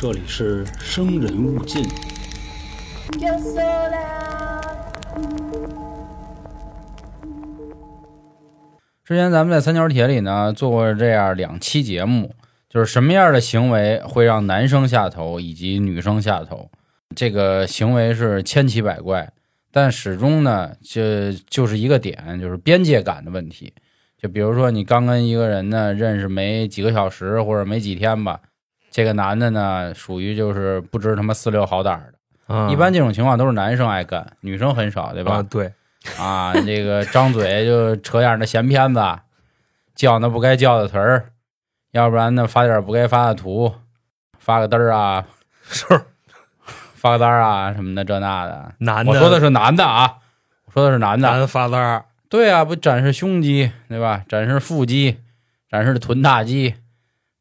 这里是生人勿近。之前咱们在三角铁里呢做过这样两期节目，就是什么样的行为会让男生下头以及女生下头。这个行为是千奇百怪，但始终呢，就就是一个点，就是边界感的问题。就比如说你刚跟一个人呢认识没几个小时或者没几天吧，这个男的呢属于就是不知他妈四六好歹的。啊一般这种情况都是男生爱干，女生很少，对吧？啊，对，啊，这个张嘴就扯点那闲篇子，叫那不该叫的词儿，要不然呢发点不该发的图，发个嘚儿啊，是发个单儿啊什么的这那的。男的，我说的是男的啊，我说的是男的。男发单儿，对啊，不展示胸肌对吧？展示腹肌，展示臀大肌，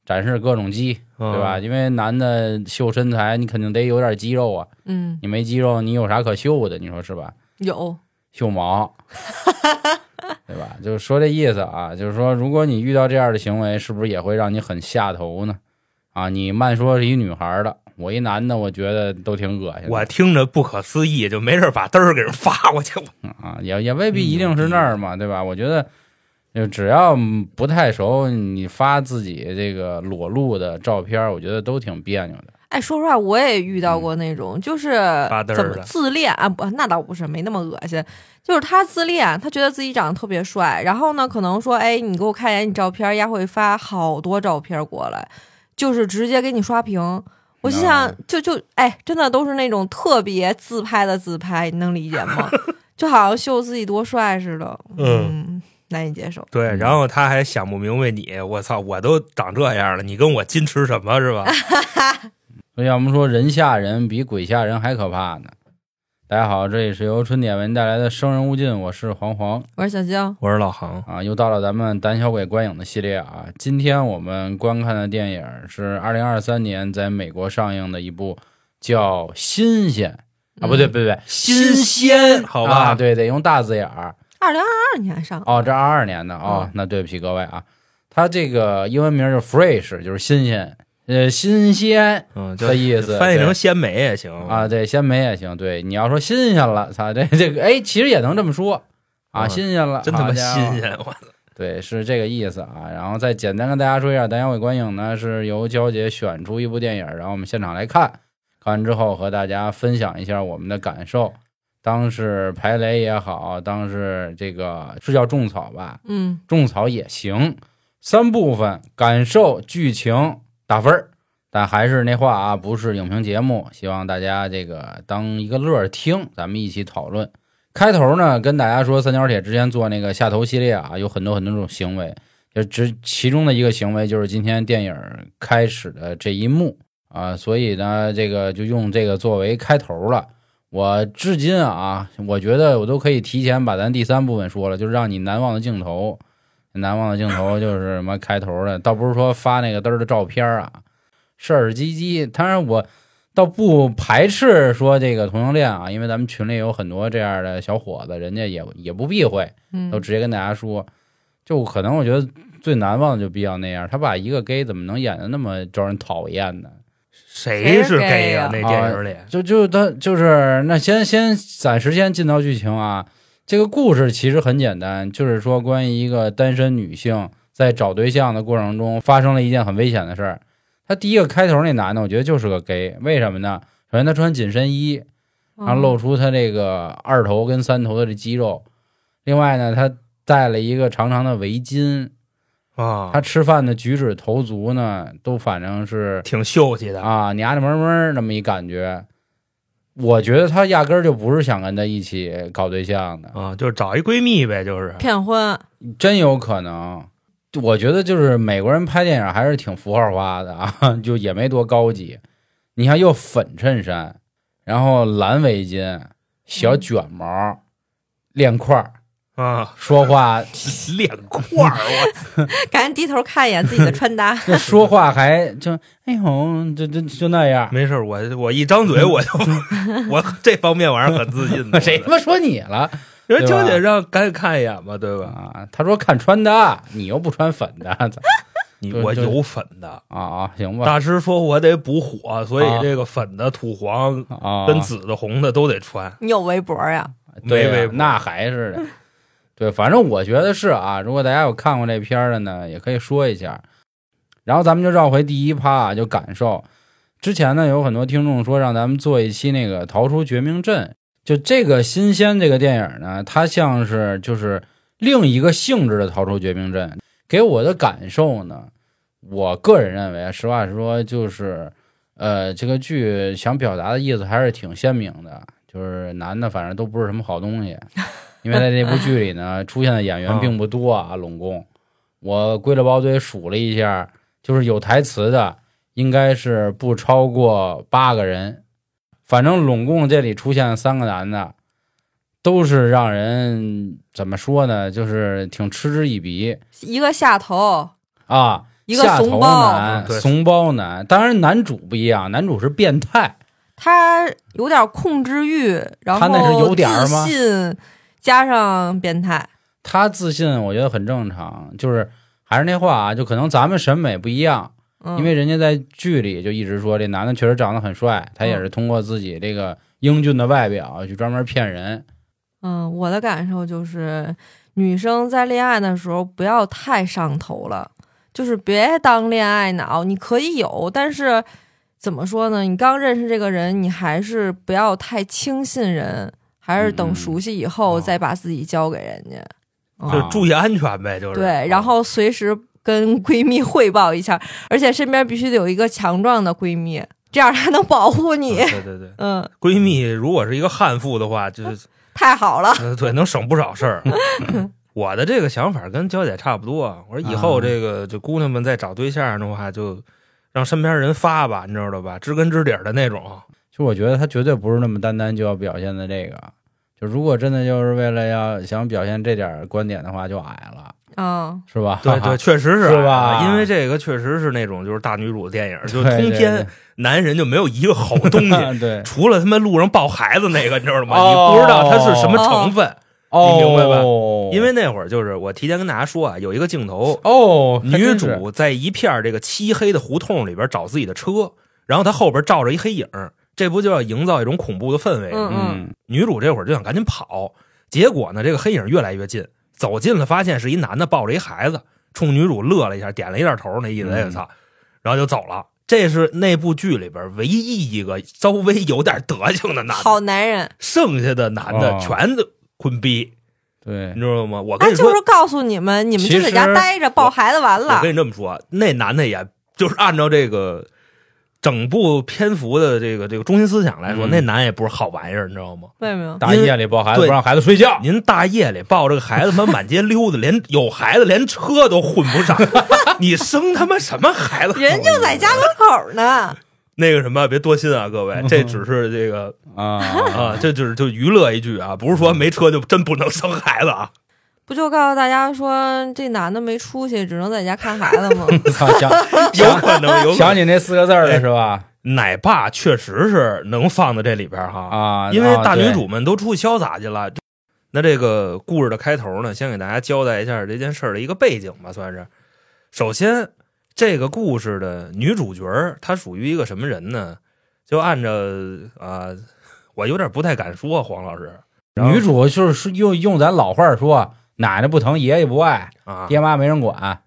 展示各种肌对对吧？？因为男的秀身材，你肯定得有点肌肉啊，嗯，你没肌肉，你有啥可秀的？你说是吧？有，秀毛，对吧？就是说这意思啊，就是说，如果你遇到这样的行为，是不是也会让你很下头呢？啊，你慢说是一女孩的，我一男的，我觉得都挺恶心。我听着不可思议，就没事把嘚儿给人发过去。啊，也也未必一定是那儿嘛，对吧？我觉得，就只要不太熟，你发自己这个裸露的照片，我觉得都挺别扭的。哎，说实话，我也遇到过那种，就是怎么自恋啊？不，那倒不是，没那么恶心。就是他自恋，他觉得自己长得特别帅，然后呢，可能说，哎，你给我看一眼你照片，丫会发好多照片过来，就是直接给你刷屏。我心想，就就哎，真的都是那种特别自拍的自拍，你能理解吗？就好像秀自己多帅似的，嗯，难以接受。对，然后他还想不明白你，我操，我都长这样了，你跟我矜持什么是吧？所以要么说人吓人比鬼吓人还可怕呢。大家好，这里是由春点为您带来的《生人勿近》，我是黄黄我是小江，我是老航，啊，又到了咱们胆小鬼观影的系列啊。今天我们观看的电影是二零二三年在美国上映的一部叫《新鲜》啊，不对不对不对，新鲜好吧啊，对，得用大字眼儿。二零二二年上哦，这二二年的哦嗯，那对不起各位啊，它这个英文名就是 fresh，就是新鲜，呃，新鲜嗯，就的意思，翻译成鲜美也行啊，，对，鲜美也行。对，你要说新鲜了，操，这这个，哎，其实也能这么说啊，嗯新鲜了，真他妈新鲜，我对，是这个意思啊。然后再简单跟大家说一下，胆小鬼观影呢是由娇姐选出一部电影，然后我们现场来看，看完之后和大家分享一下我们的感受。当是排雷也好，当是这个是叫种草吧，嗯，种草也行。三部分：感受、剧情、打分儿。但还是那话啊，不是影评节目，希望大家这个当一个乐儿听，咱们一起讨论。开头呢，跟大家说，三角铁之前做那个下头系列啊，有很多很多种行为，就只其中的一个行为就是今天电影开始的这一幕啊，所以呢，这个就用这个作为开头了。我至今啊，我觉得我都可以提前把咱第三部分说了，就是让你难忘的镜头。难忘的镜头就是什么开头的，倒不是说发那个嘚儿的照片啊，事儿唧唧。当然我倒不排斥说这个同性恋啊，因为咱们群里有很多这样的小伙子，人家也也不避讳，嗯都直接跟大家说。就可能我觉得最难忘的就比较那样，他把一个 gay 怎么能演的那么招人讨厌呢？谁是 gay 呀？那电影里就就他就是那先先暂时先进到剧情啊。这个故事其实很简单，就是说关于一个单身女性在找对象的过程中发生了一件很危险的事儿。他第一个开头那男的，我觉得就是个 gay，为什么呢？首先他穿紧身衣，然后露出他这个二头跟三头的这肌肉，另外呢，他戴了一个长长的围巾，啊，他吃饭的举止投足呢，都反正是挺秀气的，啊，娘娘们们那么一感觉。我觉得他压根儿就不是想跟他一起搞对象的，啊，就是找一闺蜜呗，就是骗婚，真有可能。我觉得就是美国人拍电影还是挺符号化的啊，就也没多高级。你看，又粉衬衫，然后蓝围巾，小卷毛，链块儿，啊，说话脸块儿，我 赶紧低头看一眼自己的穿搭。说话还就哎呦，就就就那样。没事，我我一张嘴我就 我这方面我还是很自信的。谁他妈说你了人对吧娇姐让赶紧看一眼吧，对吧？啊？他说看穿搭，你又不穿粉的，操你我有粉的。啊啊，行吧大师说我得补火，所以啊这个粉的、土黄啊，跟紫的、红的都得穿。你有围脖呀？没微博那还是的。对，反正我觉得是啊。如果大家有看过这片儿的呢，也可以说一下。然后咱们就绕回第一趴啊，就感受。之前呢，有很多听众说让咱们做一期那个《逃出绝命镇》，就这个新鲜这个电影呢，它像是就是另一个性质的《逃出绝命镇》。给我的感受呢，我个人认为，实话实说，就是呃，这个剧想表达的意思还是挺鲜明的，就是男的反正都不是什么好东西，因为在这部剧里呢，出现的演员并不多啊，拢共。我归了包堆数了一下，就是有台词的应该是不超过八个人，反正拢共这里出现三个男的，都是让人怎么说呢，就是挺嗤之以鼻一个下头，啊。一个怂包男、怂包男，当然男主不一样，男主是变态，他有点控制欲，然后他那是有点儿吗自信加上变态，他自信，我觉得很正常。就是还是那话啊，就可能咱们审美不一样，嗯、因为人家在剧里就一直说这男的确实长得很帅，他也是通过自己这个英俊的外表去专门骗人。嗯，我的感受就是，女生在恋爱的时候不要太上头了，就是别当恋爱脑。你可以有，但是怎么说呢？你刚认识这个人，你还是不要太轻信人，还是嗯等熟悉以后哦再把自己交给人家。嗯就注意安全呗，就是对，然后随时跟闺蜜汇报一下，而且身边必须得有一个强壮的闺蜜，这样她能保护嗯你。对对对，嗯，闺蜜如果是一个悍妇的话，就是太好了。呃对能省不少事儿。我的这个想法跟娇姐差不多，我说以后这个就姑娘们再找对象的话，就让身边人发吧，你知道吧？知根知底的那种。就我觉得他绝对不是那么单单就要表现的这个。就如果真的就是为了要想表现这点观点的话，就矮了，嗯，是吧？对对，确实是是吧因为这个确实是那种就是大女主的电影，就通篇男人就没有一个好东西，对对，除了他妈路上抱孩子那个，你知道吗？哦你不知道他是什么成分，哦，你明白吧？因为那会儿就是我提前跟大家说啊，有一个镜头，哦，女主在一片这个漆黑的胡同里边找自己的车，然后她后边照着一黑影，这不就要营造一种恐怖的氛围？嗯嗯。女主这会儿就想赶紧跑，结果呢，这个黑影越来越近，走近了发现是一男的抱着一孩子，冲女主乐了一下，点了一下头，那意思，嗯。哎我操，然后就走了。这是那部剧里边唯一一个稍微有点德行的男的，好男人，剩下的男的哦。全都坤逼，对你知道吗？我他跟你说，就是告诉你们，你们就在家待着抱孩子完了我跟。你这么说，那男的也就是按照这个整部篇幅的这个这个中心思想来说，嗯那男也不是好玩意儿，你知道吗？为什么？大夜里抱孩子不让孩子睡觉，您大夜里抱着个孩子，他妈满街溜达，连有孩子连车都混不上，你生他妈什么孩子？人就在家门口呢。那个什么，别多心啊，各位，这只是这个啊啊，这就是就娱乐一句啊，不是说没车就真不能生孩子啊。不就告诉大家说这男的没出息，只能在家看孩子吗？操 想 有可能，有可能。想起那四个字儿了是吧？奶爸确实是能放在这里边哈，啊，因为大女啊主们都出去潇洒去了。那这个故事的开头呢，先给大家交代一下这件事儿的一个背景吧，算是。首先，这个故事的女主角她属于一个什么人呢？就按照啊、我有点不太敢说，黄老师。女主就是用用咱老话说，奶奶不疼，爷爷不爱，啊爹妈没人管，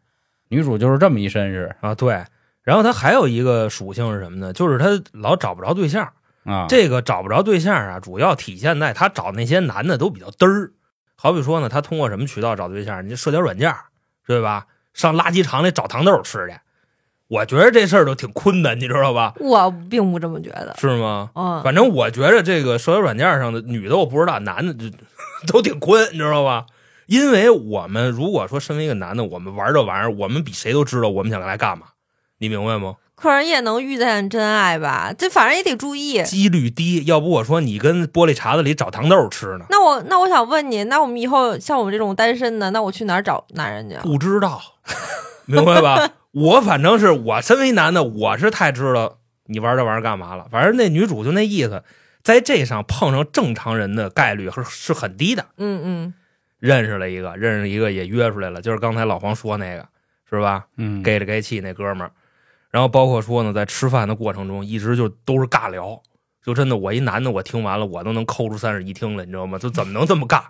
女主就是这么一身世啊，对。然后她还有一个属性是什么呢？就是她老找不着对象。啊。这个找不着对象啊，主要体现在她找那些男的都比较嘚儿。好比说呢，她通过什么渠道找对象？你社交软件，对吧？上垃圾场里找糖豆吃去。我觉得这事儿都挺困的，你知道吧？我并不这么觉得。是吗？嗯，反正我觉得这个社交软件上的女的我不知道，男的就 都挺困，你知道吧？因为我们如果说身为一个男的，我们玩这玩意儿，我们比谁都知道我们想来干嘛，你明白吗？可是也能遇见真爱吧？这反正也得注意。几率低，要不我说你跟玻璃碴子里找糖豆吃呢？那我那我想问你，那我们以后像我们这种单身的，那我去哪儿找男人去？不知道，明白吧？我反正是我身为男的，我是太知道你玩这玩意儿干嘛了。反正那女主就那意思，在这上碰上正常人的概率是是很低的。嗯嗯，认识了一个，认识一个也约出来了，就是刚才老黄说那个，是吧？嗯，给了给气那哥们儿，然后包括说呢，在吃饭的过程中，一直就都是尬聊，就真的我一男的，我听完了，我都能抠出三室一厅来，你知道吗？就怎么能这么尬？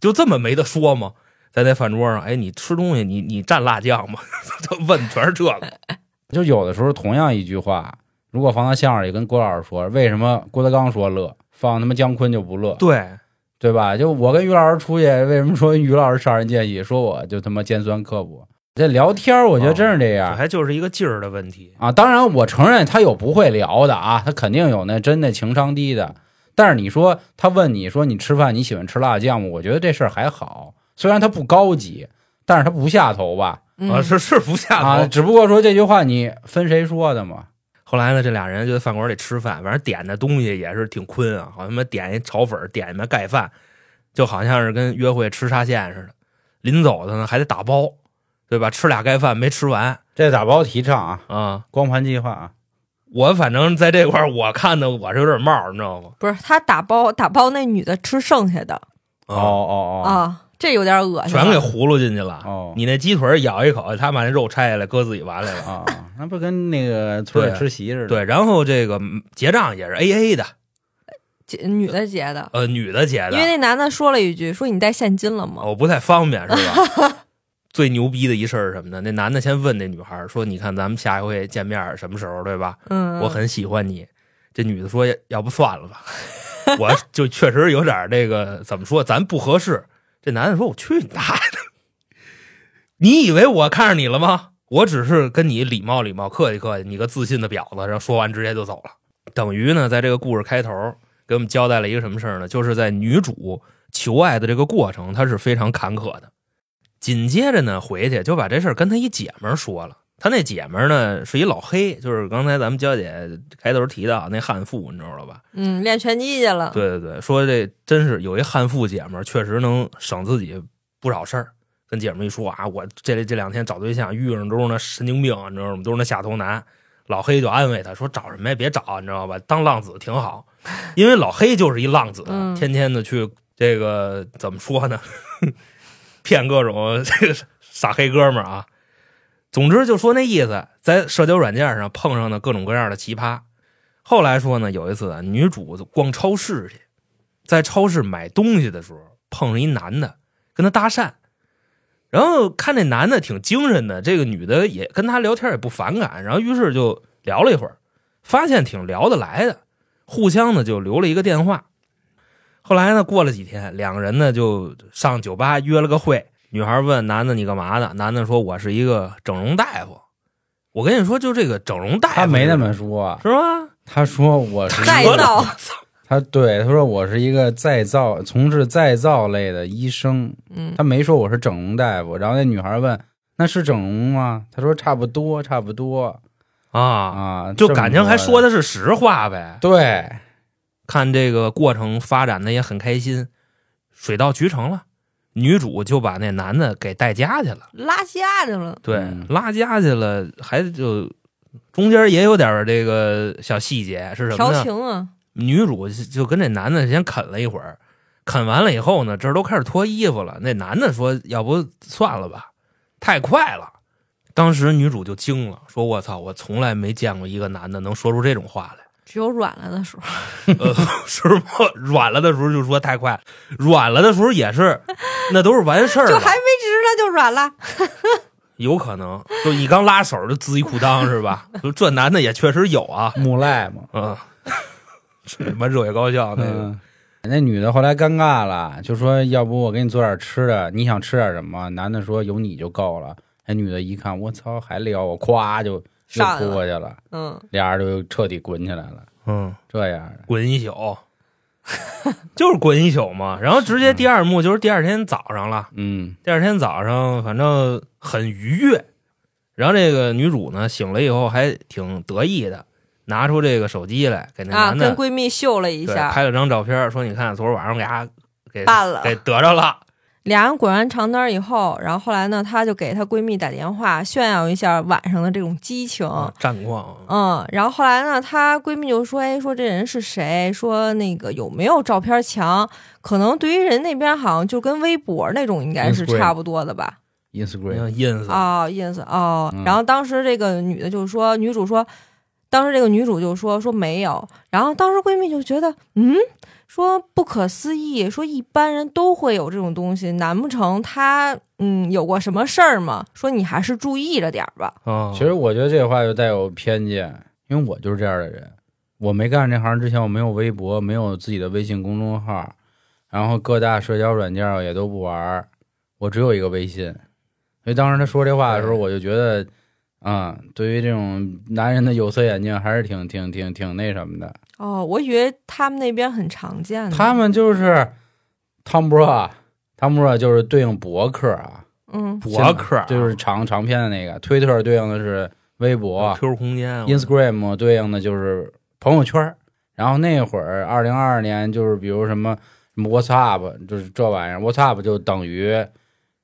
就这么没得说吗？在那饭桌上，哎，你吃东西，你你蘸辣酱吗？就问全是这个，就有的时候同样一句话，如果放到相声里跟郭老师说，为什么郭德纲说乐，放他妈姜昆就不乐，对，对吧？就我跟于老师出去，为什么说于老师杀人见喜，说我就他妈尖酸刻薄？这聊天儿我觉得真是这这样。还就是一个劲儿的问题。啊，当然我承认他有不会聊的啊，他肯定有那真的情商低的。但是你说他问你说你吃饭你喜欢吃辣酱吗？我觉得这事儿还好，虽然他不高级，但是他不下头吧？嗯啊，是是不下头。啊，只不过说这句话你分谁说的嘛？后来呢，这俩人就在饭馆里吃饭，反正点的东西也是挺坤啊，好像他妈点一炒粉，点一么盖饭，就好像是跟约会吃沙县似的。临走的呢还得打包，对吧？吃俩盖饭没吃完这打包提倡啊，啊。光盘计划啊，我反正在这块儿，我看的我是有点冒，你知道吗？不是他打包打包那女的吃剩下的哦哦哦，啊，这有点恶心。全给葫芦进去了。哦你那鸡腿咬一口，他把那肉拆下来搁自己碗里了。啊，那不跟那个村里吃席似的？对，然后这个嗯结账也是 A A 的，结女的结的，呃，女的结的，因为那男的说了一句，说你带现金了吗？我不太方便，是吧？最牛逼的一事儿是什么呢？那男的先问那女孩说：“你看咱们下一回见面什么时候，对吧？嗯，我很喜欢你。”这女的说：“ 要不算了吧？”我就确实有点儿这个怎么说，咱不合适。这男的说：“我去你大爷的！你以为我看上你了吗？我只是跟你礼貌礼貌，客气客气，你个自信的婊子。”然后说完直接就走了。等于呢，在这个故事开头给我们交代了一个什么事儿呢？就是在女主求爱的这个过程，她是非常坎坷的。紧接着呢，回去就把这事儿跟他一姐们儿说了。他那姐们儿呢是一老黑，就是刚才咱们娇姐开头提到那悍妇，你知道吧？嗯练拳击去了。对对对，说这真是有一悍妇姐们儿，确实能省自己不少事儿。跟姐们儿一说啊，我这这两天找对象遇上都是那神经病，你知道吗？都是那下头男。老黑就安慰他说：“找什么呀？别找，你知道吧？当浪子挺好，因为老黑就是一浪子，嗯天天的去这个怎么说呢？骗各种 这个傻黑哥们儿啊。总之就说那意思，在社交软件上碰上的各种各样的奇葩。后来说呢，有一次，女主逛超市去，在超市买东西的时候碰上一男的跟他搭讪，然后看那男的挺精神的，这个女的也跟他聊天也不反感，然后于是就聊了一会儿，发现挺聊得来的，互相呢就留了一个电话。后来呢，过了几天，两个人呢就上酒吧约了个会。女孩问男的：“你干嘛呢？”男的说：“我是一个整容大夫。”我跟你说，就这个整容大夫，他没那么说，是吗？他说我是再一个 造，他对他说我是一个再造从事再造类的医生，嗯，他没说我是整容大夫。然后那女孩问：“那是整容吗？”他说：“差不多，差不多啊，啊。”就感情还说的的是实话呗。对，看这个过程发展的也很开心，水到渠成了。女主就把那男的给带家去了，拉家去了。对，嗯拉家去了，还就中间也有点这个小细节是什么调呢？情啊，女主就跟这男的先啃了一会儿，啃完了以后呢，这都开始脱衣服了。那男的说：“要不算了吧，太快了。”当时女主就惊了，说：“我操，我从来没见过一个男的能说出这种话来。”只有软了的时候。呃，是吗？软了的时候就说太快，软了的时候也是，那都是完事儿了，就还没直呢就软了。有可能。就你刚拉手就滋一裤裆是吧？就这男的也确实有啊，木赖嘛。嗯，是他妈热血高校那个，嗯，那女的后来尴尬了，就说：“要不我给你做点吃的，你想吃点什么？”男的说：“有你就够了。”那女的一看，我操，还撩我，咵就就上来了。扑过去了，嗯，俩人就彻底滚起来了。嗯，这样，滚一宿，就是滚一宿嘛。然后直接第二幕就是第二天早上了，嗯。第二天早上反正很愉悦。然后这个女主呢醒了以后还挺得意的，拿出这个手机来给那啊，男的、跟闺蜜秀了一对，下，拍了张照片，说你看昨儿晚上给他给办了。给得着了。俩人滚完床单以后，然后后来呢，她就给她闺蜜打电话炫耀一下晚上的这种激情。啊战况，嗯，然后后来呢，她闺蜜就说：“哎，说这人是谁？说那个有没有照片墙？可能对于人那边好像就跟微博那种应该是差不多的吧。Instagram，像 ins 哦，ins 哦嗯，然后当时这个女的就说，女主说，当时这个女主就说说没有，然后当时闺蜜就觉得，嗯，说不可思议，说一般人都会有这种东西，难不成他嗯有过什么事儿吗？说你还是注意着点儿吧。啊，其实我觉得这话就带有偏见，因为我就是这样的人。我没干这行之前，我没有微博，没有自己的微信公众号，然后各大社交软件我也都不玩儿，我只有一个微信。所以当时他说这话的时候，我就觉得，嗯、对于这种男人的有色眼镜还是挺挺挺挺那什么的。哦，我以为他们那边很常见呢。他们就是汤博啊，汤博就是对应博客啊，嗯。博客啊就是长长篇的那个，推特对应的是微博，QQ 空间 Instagram 对应的就是朋友圈，然后那会儿二零二二年就是比如什么什么 WhatsApp，就是这玩意儿，WhatsApp 就等于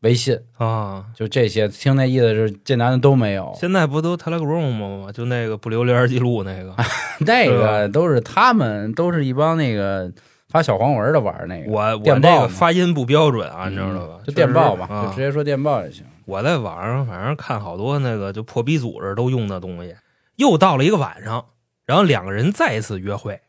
微信，啊，就这些。听那意思是这男的都没有，现在不都 Telegram 吗？就那个不留聊天记录那个，那个都是他们都是一帮那个发小黄文的玩那个，我我电报嘛这个发音不标准啊，你知道吧嗯？就电报吧，啊就直接说电报就行。我在网上反正看好多那个就破逼组织都用的东西。又到了一个晚上，然后两个人再一次约会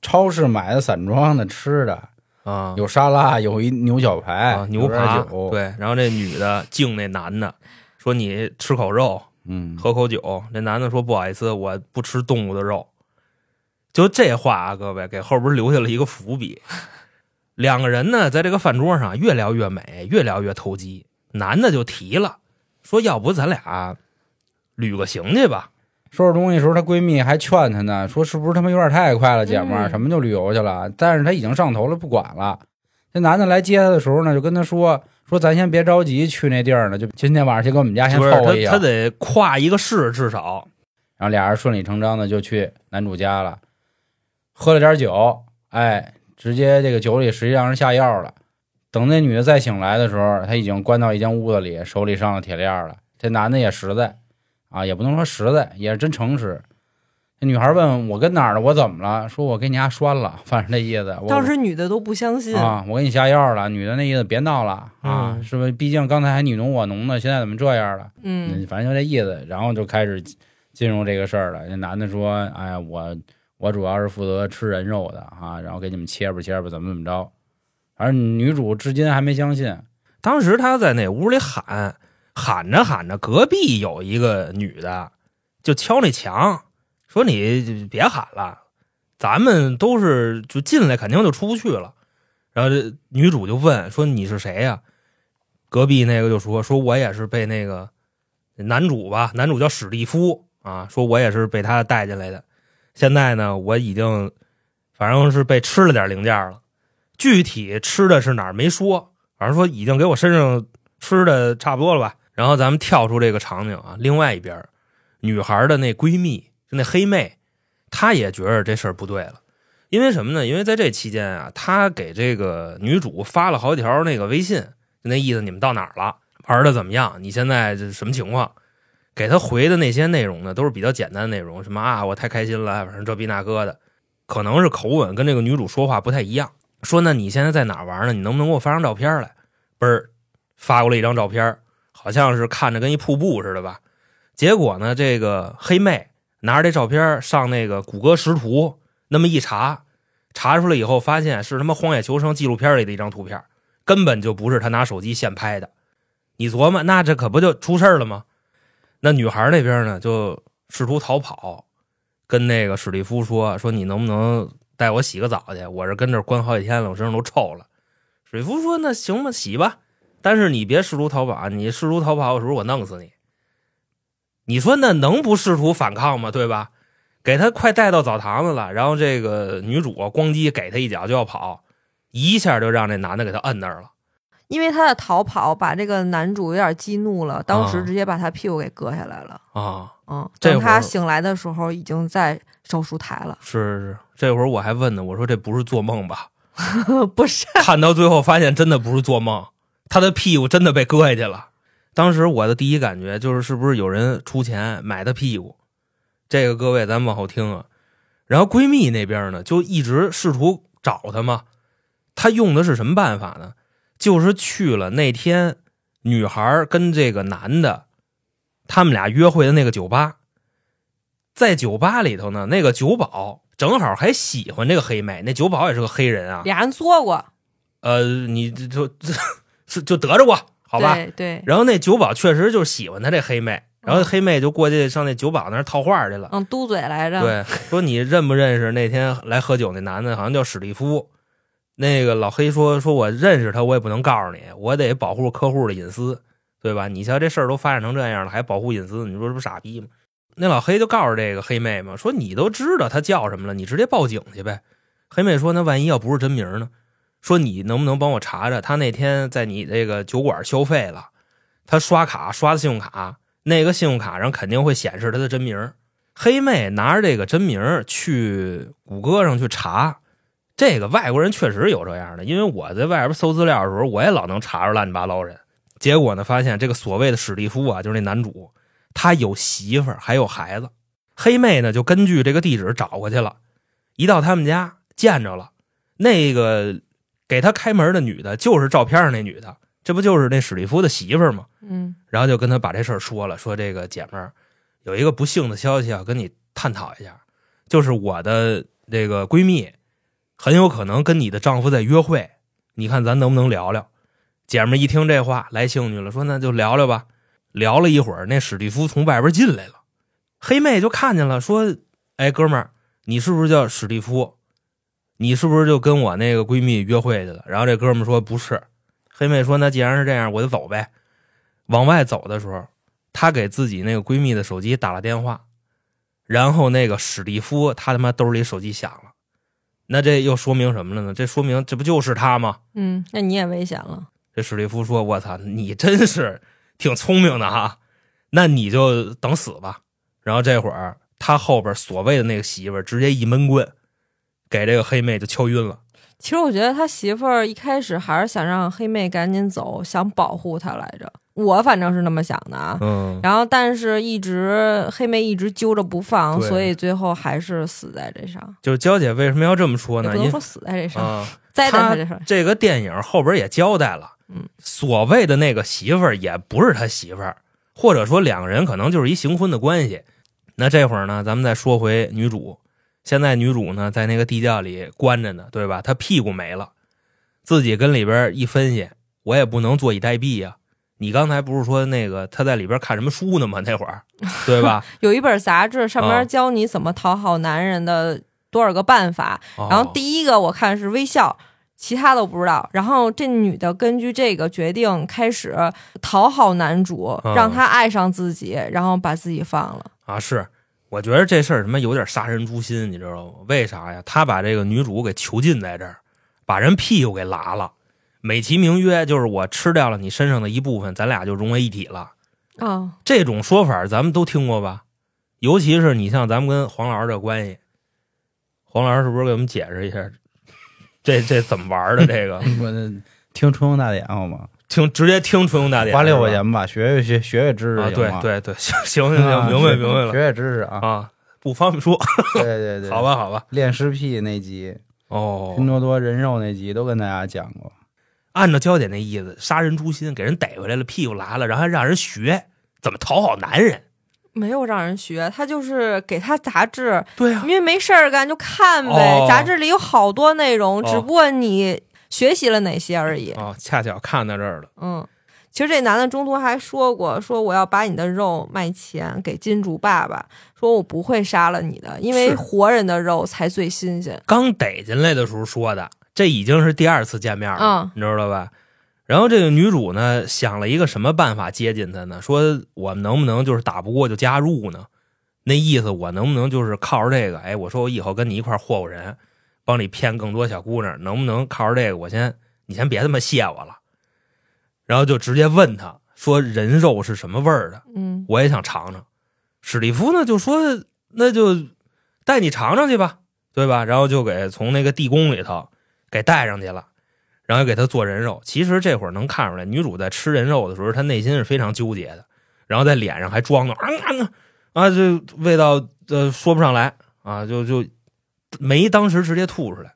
超市买的散装的吃的，啊，有沙拉，有一牛小排，啊牛有点扒，酒，，对，然后这女的敬那男的说你吃口肉，嗯，喝口酒。那男的说不好意思，我不吃动物的肉。就这话啊，各位给后边留下了一个伏笔。两个人呢，在这个饭桌上越聊越美，越聊越投机。男的就提了，说要不咱俩旅个行去吧？收拾东西的时候，她闺蜜还劝她呢，说是不是他妈有点太快了，姐们儿，嗯什么就旅游去了？但是她已经上头了，不管了。这男的来接她的时候呢，就跟她说说咱先别着急去那地儿呢，就今天晚上先跟我们家先凑合一下。他他得跨一个市，至少然后俩人顺理成章的就去男主家了，喝了点酒，哎，直接这个酒里实际上是下药了。等那女的再醒来的时候，她已经关到一间屋子里，手里上了铁链了。这男的也实在啊，也不能说实在，也是真诚实。那女孩问我跟哪儿的，我怎么了？说我给你家拴了，反正那意思。我当时女的都不相信，啊，我给你下药了。女的那意思别闹了啊，嗯是不是？毕竟刚才还你侬我侬的，现在怎么这样了？嗯，反正就这意思，然后就开始进入这个事儿了。那男的说：“哎呀，我我主要是负责吃人肉的啊，然后给你们切吧切吧，怎么怎么着。”反正女主至今还没相信。当时她在那屋里喊，喊着喊着，隔壁有一个女的就敲那墙，说你别喊了，咱们都是就进来肯定就出不去了。然后这女主就问说你是谁呀、隔壁那个就说说我也是被那个男主吧，男主叫史蒂夫啊，说我也是被他带进来的。现在呢，我已经反正是被吃了点零件了，具体吃的是哪儿没说，反正说已经给我身上吃的差不多了吧。然后咱们跳出这个场景啊，另外一边，女孩的那闺蜜就那黑妹，她也觉得这事儿不对了。因为什么呢？因为在这期间啊，她给这个女主发了好几条那个微信，就那意思，你们到哪儿了，玩的怎么样？你现在这什么情况？给她回的那些内容呢，都是比较简单的内容，什么啊，我太开心了，反正这逼那哥的，可能是口吻跟这个女主说话不太一样。说那你现在在哪玩呢？你能不能给我发张照片来？嘣儿发过来一张照片，好像是看着跟一瀑布似的吧。结果呢，这个黑妹拿着这照片上那个谷歌识图，那么一查，查出来以后发现是他妈《荒野求生》纪录片里的一张图片，根本就不是他拿手机现拍的。你琢磨，那这可不就出事了吗？那女孩那边呢，就试图逃跑，跟那个史蒂夫说说你能不能带我洗个澡去？我这跟这关好几天了，我身上都臭了。水夫说：“那行吧，洗吧，但是你别试图逃跑啊，你试图逃跑的时候我弄死你。”你说那能不试图反抗吗？对吧？给他快带到澡堂子了，然后这个女主咣叽给他一脚就要跑，一下就让这男的给他摁那儿了。因为他的逃跑把这个男主有点激怒了，当时啊直接把他屁股给割下来了。啊，嗯，等他醒来的时候，已经在手术台了。是是是，这会儿我还问呢，我说这不是做梦吧？不是，看到最后发现真的不是做梦，他的屁股真的被割下去了。当时我的第一感觉就是，是不是有人出钱买他屁股？这个各位咱们往后听啊。然后闺蜜那边呢，就一直试图找他嘛。她用的是什么办法呢？就是去了那天女孩跟这个男的，他们俩约会的那个酒吧，在酒吧里头呢，那个酒保正好还喜欢这个黑妹，那酒保也是个黑人啊。俩人作过，呃，你这就是就得着过，好吧？对对，然后那酒保确实就是喜欢他这黑妹，然后黑妹就过去上那酒保那儿套话去了。嗯，嘟嘴来着，对，说你认不认识那天来喝酒那男的？好像叫史蒂夫。那个老黑说：“说我认识他，我也不能告诉你，我得保护客户的隐私，对吧？你瞧这事儿都发展成这样了，还保护隐私，你说这不傻逼吗？”那老黑就告诉这个黑妹嘛，说你都知道他叫什么了，你直接报警去呗。黑妹说：“那万一要不是真名呢？说你能不能帮我查查，他那天在你这个酒馆消费了，他刷卡刷的信用卡，那个信用卡上肯定会显示他的真名。”黑妹拿着这个真名去谷歌上去查。这个外国人确实有这样的，因为我在外边搜资料的时候，我也老能查着乱七八糟人。结果呢，发现这个所谓的史蒂夫啊，就是那男主，他有媳妇儿，还有孩子。黑妹呢，就根据这个地址找过去了，一到他们家见着了，那个给他开门的女的，就是照片上那女的，这不就是那史蒂夫的媳妇儿吗？嗯然后就跟他把这事儿说了，说这个姐们儿有一个不幸的消息要跟你探讨一下，就是我的这个闺蜜很有可能跟你的丈夫在约会，你看咱能不能聊聊？姐们儿一听这话来兴趣了，说那就聊聊吧。聊了一会儿，那史蒂夫从外边进来了，黑妹就看见了，说：“哎，哥们儿，你是不是叫史蒂夫？你是不是就跟我那个闺蜜约会去了？”然后这哥们说：“不是。”黑妹说：“那既然是这样，我就走呗。”往外走的时候，她给自己那个闺蜜的手机打了电话，然后那个史蒂夫他他妈兜里手机响了，那这又说明什么了呢？这说明这不就是他吗？嗯，那你也危险了。这史蒂夫说：“我操，你真是挺聪明的哈，那你就等死吧。”然后这会儿他后边所谓的那个媳妇儿直接一闷棍，给这个黑妹就敲晕了。其实我觉得他媳妇儿一开始还是想让黑妹赶紧走，想保护她来着。我反正是那么想的啊。嗯，然后，但是一直黑妹一直揪着不放，所以最后还是死在这上。就是娇姐为什么要这么说呢？不能说死在这上，啊，栽在这上。这个电影后边也交代了，嗯，所谓的那个媳妇儿也不是他媳妇儿，或者说两个人可能就是一行婚的关系。那这会儿呢，咱们再说回女主，现在女主呢在那个地窖里关着呢，对吧？她屁股没了，自己跟里边一分析，我也不能坐以待毙呀、你刚才不是说那个她在里边看什么书呢吗？那会儿，对吧？有一本杂志，上啊面教你怎么讨好男人的多少个办法。然后哦第一个我看是微笑，其他都不知道。然后这女的根据这个决定开始讨好男主，嗯让他爱上自己，然后把自己放了。啊，是，我觉得这事儿他妈有点杀人诛心，你知道吗？为啥呀？他把这个女主给囚禁在这儿，把人屁股给拉了，美其名曰就是我吃掉了你身上的一部分，咱俩就融为一体了。啊、这种说法咱们都听过吧？尤其是你像咱们跟黄老师这关系，黄老师是不是给我们解释一下，这这怎么玩的？这个 我听春风大典好吗？听直接听春风大典，花六块钱吧，学学学学学知识啊？行吗对对对，行行行明白明白了学学知识啊。啊，不方便说，对对对，好，吧好吧。练尸癖那集，哦，拼多多人肉那集都跟大家讲过。按照娇姐那意思，杀人诛心，给人逮回来了，屁股拉了，然后还让人学怎么讨好男人。没有让人学，他就是给他杂志，对啊因，为没事儿干就看呗。哦杂志里有好多内容，哦只不过你学习了哪些而已。哦，恰巧看到这儿了。嗯，其实这男的中途还说过，说我要把你的肉卖钱给金主爸爸，说我不会杀了你的，因为活人的肉才最新鲜。刚逮进来的时候说的，这已经是第二次见面了，嗯你知道吧？然后这个女主呢，想了一个什么办法接近他呢？说我们能不能就是打不过就加入呢？那意思我能不能就是靠着这个？哎，我说我以后跟你一块儿霍霍人，帮你骗更多小姑娘，能不能靠着这个？我先你先别他妈谢我了。然后就直接问他说：“人肉是什么味儿的？嗯，我也想尝尝。”史蒂夫呢就说：“那就带你尝尝去吧，对吧？”然后就给从那个地宫里头给带上去了，然后给他做人肉。其实这会儿能看出来，女主在吃人肉的时候，她内心是非常纠结的，然后在脸上还装的啊啊啊，这味道呃说不上来啊，就就没当时直接吐出来，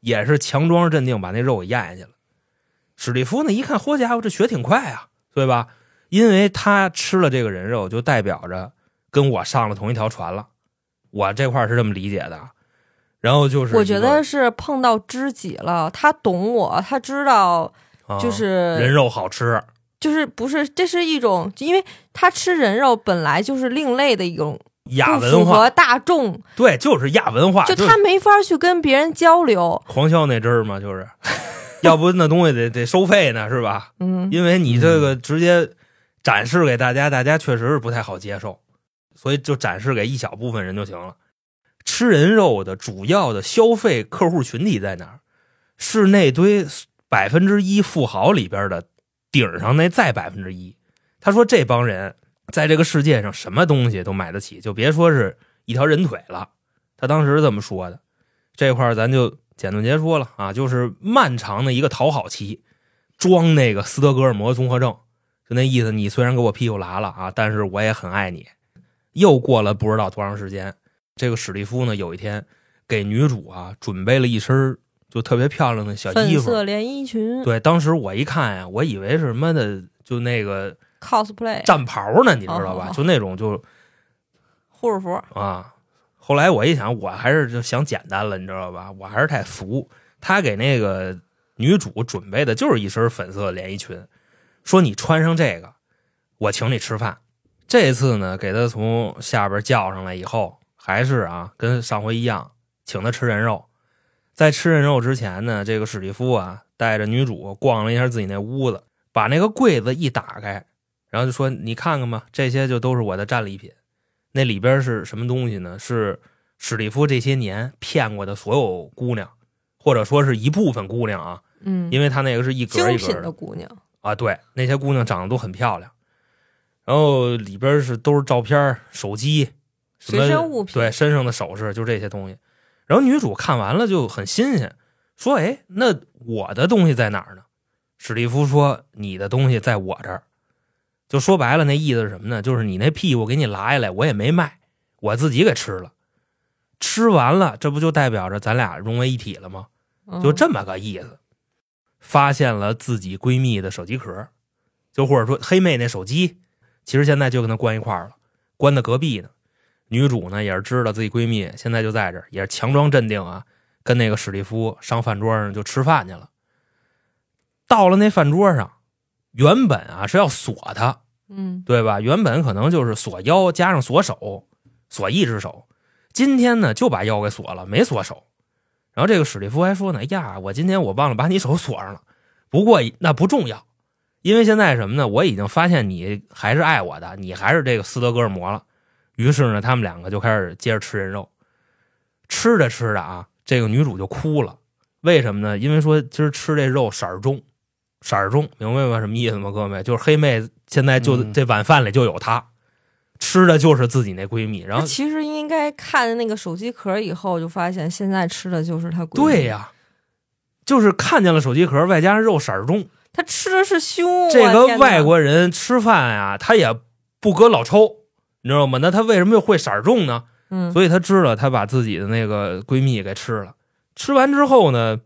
也是强装镇定把那肉给咽下去了。史蒂夫呢一看，嚯家伙，这血挺快啊，对吧？因为他吃了这个人肉，就代表着跟我上了同一条船了。我这块儿是这么理解的。然后就是我觉得是碰到知己了，他懂我，他知道啊就是、人肉好吃，就是不是这是一种，因为他吃人肉本来就是另类的一种，不亚文化符合大众，对，就是亚文化，就他没法去跟别人交流。黄潇那阵儿嘛，就是，要不那东西得得收费呢，是吧？嗯，因为你这个直接展示给大家，大家确实是不太好接受，所以就展示给一小部分人就行了。吃人肉的主要的消费客户群体在哪儿？是那堆百分之一富豪里边的顶上那再百分之一。他说这帮人在这个世界上什么东西都买得起，就别说是一条人腿了。他当时是这么说的。这块儿咱就简短截说了啊，就是漫长的一个讨好期，装那个斯德哥尔摩综合症，就那意思。你虽然给我屁股拉了啊，但是我也很爱你。又过了不知道多长时间，这个史蒂夫呢，有一天给女主啊准备了一身就特别漂亮的小衣服粉色。连衣裙对，当时我一看呀，我以为是什么的，就那个，cosplay 战袍呢，你知道吧？哦就那种就护士服，啊。后来我一想，我还是就想简单了，你知道吧？我还是太俗。他给那个女主准备的就是一身粉色连衣裙，说你穿上这个，我请你吃饭。这次呢，给他从下边叫上来以后，还是啊，跟上回一样，请他吃人肉。在吃人肉之前呢，这个史蒂夫啊，带着女主逛了一下自己那屋子，把那个柜子一打开，然后就说：“你看看吧，这些就都是我的战利品。那里边是什么东西呢？是史蒂夫这些年骗过的所有姑娘，或者说是一部分姑娘啊，嗯，因为他那个是一格一格的的姑娘，啊。对，那些姑娘长得都很漂亮，然后里边是都是照片、手机、什么随身物品对，身上的首饰，就这些东西。然后女主看完了就很新鲜，说：“哎，那我的东西在哪儿呢？”史蒂夫说：“你的东西在我这儿。”就说白了，那意思是什么呢？就是你那屁股给你拉下来，我也没卖，我自己给吃了。吃完了，这不就代表着咱俩融为一体了吗？嗯就这么个意思。发现了自己闺蜜的手机壳，就或者说黑妹那手机，其实现在就跟她关一块儿了，关在隔壁呢。女主呢也是知道自己闺蜜现在就在这儿，也是强装镇定啊，跟那个史蒂夫上饭桌上就吃饭去了。到了那饭桌上，原本啊是要锁他，嗯对吧？原本可能就是锁腰加上锁手，锁一只手。今天呢就把腰给锁了，没锁手。然后这个史蒂夫还说呢：“哎呀，我今天我忘了把你手锁上了。不过那不重要，因为现在什么呢？我已经发现你还是爱我的，你还是这个斯德哥尔摩了。”于是呢，他们两个就开始接着吃人肉。吃着吃着啊，这个女主就哭了。为什么呢？因为说今儿吃这肉色儿重，色儿重，明白吗？什么意思吗？各位，就是黑妹现在就、嗯这晚饭里就有她，吃的就是自己那闺蜜。然后其实应该看那个手机壳以后，就发现现在吃的就是她闺蜜。对呀、就是看见了手机壳，外加上肉色儿重。她吃的是胸。这个外国人吃饭呀、他也不搁老抽，你知道吗？那他为什么又会色儿重呢？嗯，所以他知道他把自己的那个闺蜜给吃了。吃完之后呢，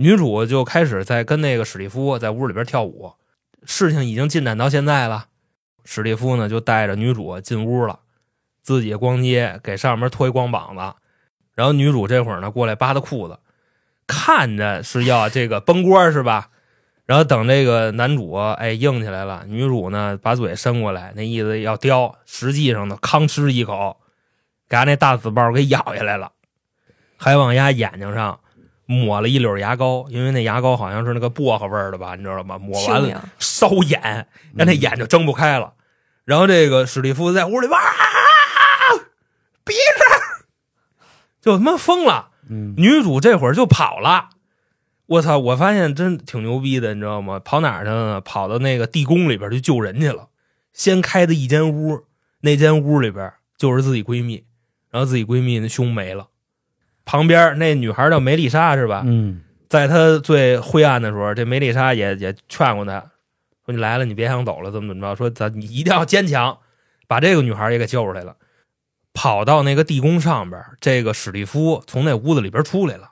女主就开始在跟那个史蒂夫在屋里边跳舞。事情已经进展到现在了，史蒂夫呢就带着女主进屋了，自己逛街给上面脱一光膀子，然后女主这会儿呢过来扒他裤子，看着是要这个崩锅是吧？然后等这个男主哎硬起来了，女主呢把嘴伸过来，那意思要叼，实际上呢吭哧一口，给他那大紫包给咬下来了，还往丫眼睛上抹了一绺牙膏，因为那牙膏好像是那个薄荷味儿的吧，你知道吗？抹完了烧眼，让那眼就睁不开了。然后这个史蒂夫在屋里哇，鼻子，就他妈疯了。嗯，女主这会儿就跑了。我操！我发现真挺牛逼的，你知道吗？跑哪儿去了呢？跑到那个地宫里边去救人去了。先开的一间屋，那间屋里边就是自己闺蜜，然后自己闺蜜那胸没了。旁边那女孩叫梅丽莎是吧？嗯，在她最灰暗的时候，这梅丽莎也也劝过她，说你来了，你别想走了，怎么怎么着？说咱你一定要坚强，把这个女孩也给救出来了。跑到那个地宫上边，这个史蒂夫从那屋子里边出来了。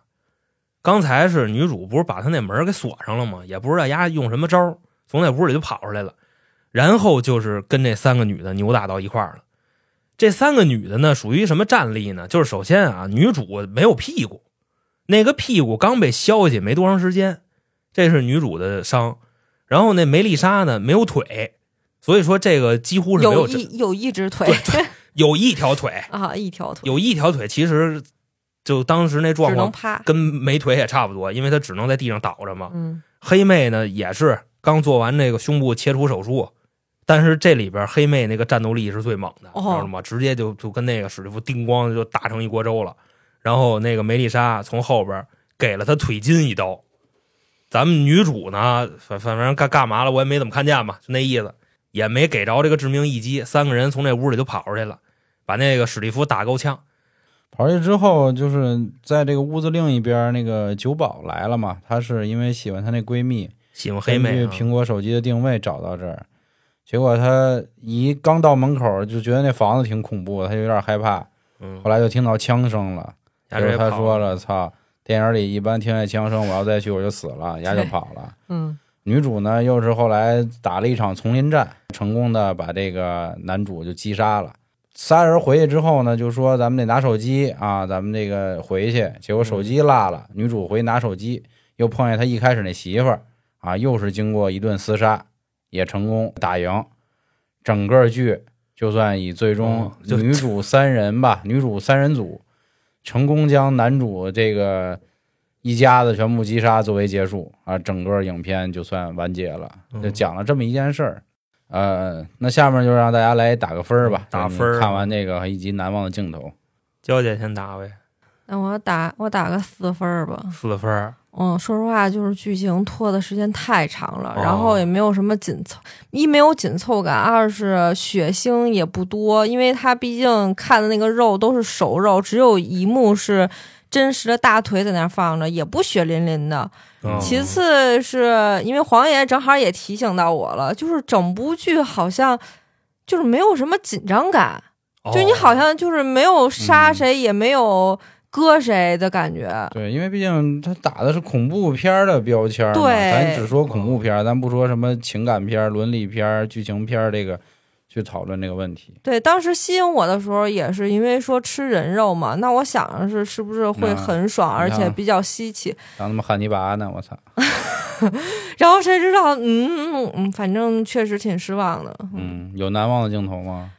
刚才是女主不是把他那门给锁上了吗？也不知道丫用什么招，从那屋里就跑出来了。然后就是跟这三个女的扭打到一块儿了。这三个女的呢，属于什么战力呢？就是首先啊，女主没有屁股，那个屁股刚被削下去没多长时间，这是女主的伤。然后那梅丽莎呢，没有腿，所以说这个几乎是没有这一有一只腿有一条腿，啊，一条腿，有一条腿，其实就当时那状况。跟没腿也差不多，因为她只能在地上倒着嘛。嗯，黑妹呢也是刚做完那个胸部切除手术，但是这里边黑妹那个战斗力是最猛的，哦知道吗？直接就就跟那个史蒂夫叮咣就打成一锅粥了。然后那个梅丽莎从后边给了他腿筋一刀。咱们女主呢，反反正干干嘛了，我也没怎么看见吧，就那意思，也没给着这个致命一击。三个人从这屋里就跑出去了，把那个史蒂夫打够呛。跑出去之后，就是在这个屋子另一边，那个酒保来了嘛。她是因为喜欢她那闺蜜，喜欢黑妹、根啊，据苹果手机的定位找到这儿。结果他一刚到门口就觉得那房子挺恐怖他就有点害怕。嗯，后来就听到枪声了，牙直接跑结果她说了：“操，电影里一般听见枪声，我要再去我就死了。”丫就跑了。嗯，女主呢，又是后来打了一场丛林战，成功的把这个男主就击杀了。仨人回去之后呢，就说咱们得拿手机啊，咱们这个回去。结果手机落了，女主回去拿手机，又碰见他一开始那媳妇儿啊，又是经过一顿厮杀，也成功打赢。整个剧就算以最终女主三人吧，女主三人组成功将男主这个一家子全部击杀作为结束啊，整个影片就算完结了，嗯就讲了这么一件事儿。呃，那下面就让大家来打个分儿吧，打分儿看完这个以及难忘的镜头，娇姐先打呗，那我打我打个四分儿吧。四分儿。嗯，说实话，就是剧情拖的时间太长了，哦然后也没有什么紧凑，一没有紧凑感，二是血腥也不多，因为他毕竟看的那个肉都是熟肉，只有一幕是真实的大腿在那儿放着，也不血淋淋的。嗯其次是因为黄爷正好也提醒到我了，就是整部剧好像就是没有什么紧张感，就你好哦像就是没有杀嗯。谁，也没有割谁的感觉。对，因为毕竟他打的是恐怖片儿的标签儿咱只说恐怖片儿，咱不说什么情感片儿、伦理片儿、剧情片儿这个去讨论这个问题。对，当时吸引我的时候也是因为说吃人肉嘛，那我想着是是不是会很爽，而且比较稀奇。当他妈汉尼拔呢，我操！然后谁知道，嗯嗯，反正确实挺失望的。嗯，有难忘的镜头吗？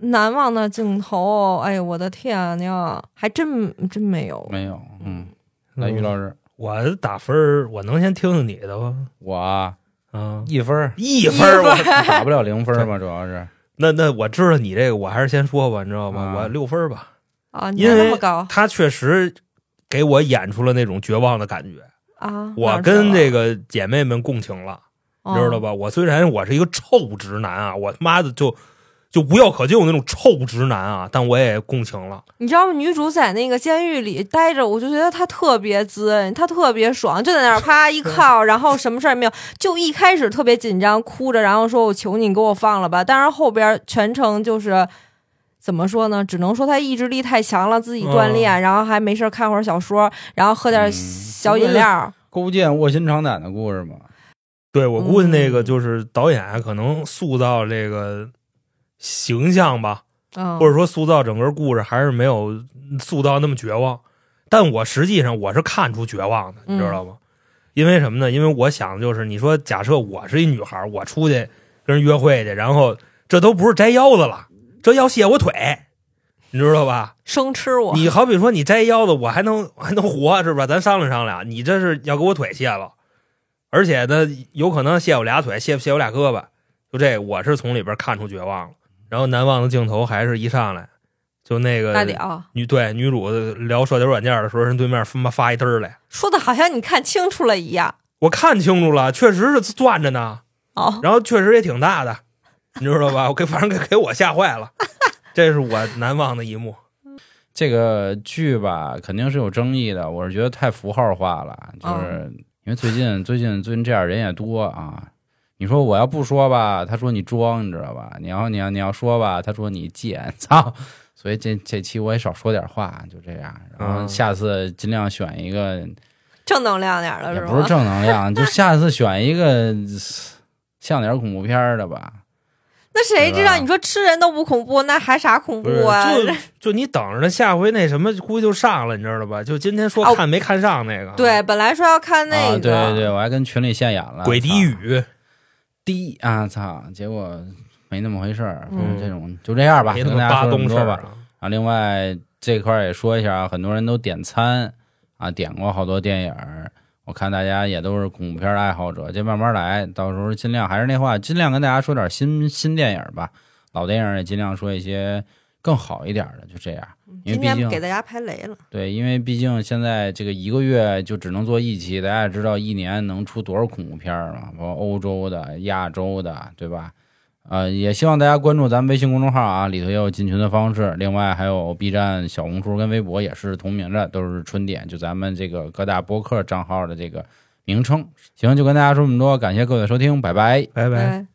难忘的镜头，哎呦我的天呀，还真真没有。没有。嗯，来，于老师，我打分儿，我能先听听你的吗？我啊啊，一分儿，一分儿，我打不了零分儿嘛，主要是那那我知道你这个，我还是先说吧，你知道吗？啊我六分儿吧，啊，你还因为那么高他确实给我演出了那种绝望的感觉。啊？我跟这个个姐妹们共情了，哦你知道？吧？我虽然我是一个臭直男啊，我他妈的就就无药可救那种臭直男啊，但我也共情了。你知道吗？女主在那个监狱里待着，我就觉得她特别滋，她特别爽，就在那儿啪一靠，然后什么事儿也没有。就一开始特别紧张，哭着，然后说：“我求你，给我放了吧。”但是后边全程就是怎么说呢？只能说她意志力太强了，自己锻炼，然后还没事儿看会儿小说，然后喝点嗯小饮料。勾践卧薪尝胆的故事嘛。对我估计那个嗯就是导演可能塑造这个形象吧，嗯，或者说塑造整个故事还是没有塑造那么绝望。但我实际上我是看出绝望的，你知道吗？因为什么呢？因为我想就是，你说假设我是一女孩，我出去跟人约会去，然后这都不是摘腰子了，这要卸我腿，你知道吧？生吃我。你好比说你摘腰子，我还能还能活是吧？咱商量商量，你这是要给我腿卸了，而且呢，有可能卸我俩腿，卸卸我俩胳膊，就这，我是从里边看出绝望了。然后难忘的镜头还是一上来，就那个女对女主聊社交软件的时候，人对面他妈发一嘚儿来，说的好像你看清楚了一样。我看清楚了，确实是攥着呢，哦，然后确实也挺大的，你知道吧？我给反正给给我吓坏了，这是我难忘的一幕。这个剧吧，肯定是有争议的。我是觉得太符号化了，就是因为最近最近最近这样人也多啊。你说我要不说吧，他说你装，你知道吧？你要你要你要说吧，他说你贱，操！所以这这期我也少说点话，就这样。然后嗯下次尽量选一个，正能量点的是吧？也不是 正能量，就下次选一个像点恐怖片的吧。那谁知道？你说吃人都不恐怖，那还啥恐怖啊？就就你等着他下回那什么，估计就上了，你知道吧？就今天说哦看没看上那个，对，本来说要看那啊，个，对对对，我还跟群里现眼了，鬼笛操语，低啊，操！结果没那么回事儿，嗯这种就这样吧，别跟大家说东说这么多吧。啊。啊，另外这块儿也说一下啊，很多人都点餐啊，点过好多电影儿，我看大家也都是恐怖片儿爱好者，就慢慢来，到时候尽量还是那话，尽量跟大家说点新新电影儿吧，老电影儿也尽量说一些更好一点儿的，就这样。因为今毕竟天给大家拍雷了。对，因为毕竟现在这个一个月就只能做一期，大家也知道一年能出多少恐怖片儿嘛，包括欧洲的、亚洲的，对吧？呃，也希望大家关注咱们微信公众号啊，里头也有进群的方式。另外还有 B 站、小红书跟微博也是同名的，都是春点，就咱们这个各大播客账号的这个名称。行，就跟大家说这么多，感谢各位的收听，拜拜。拜拜。对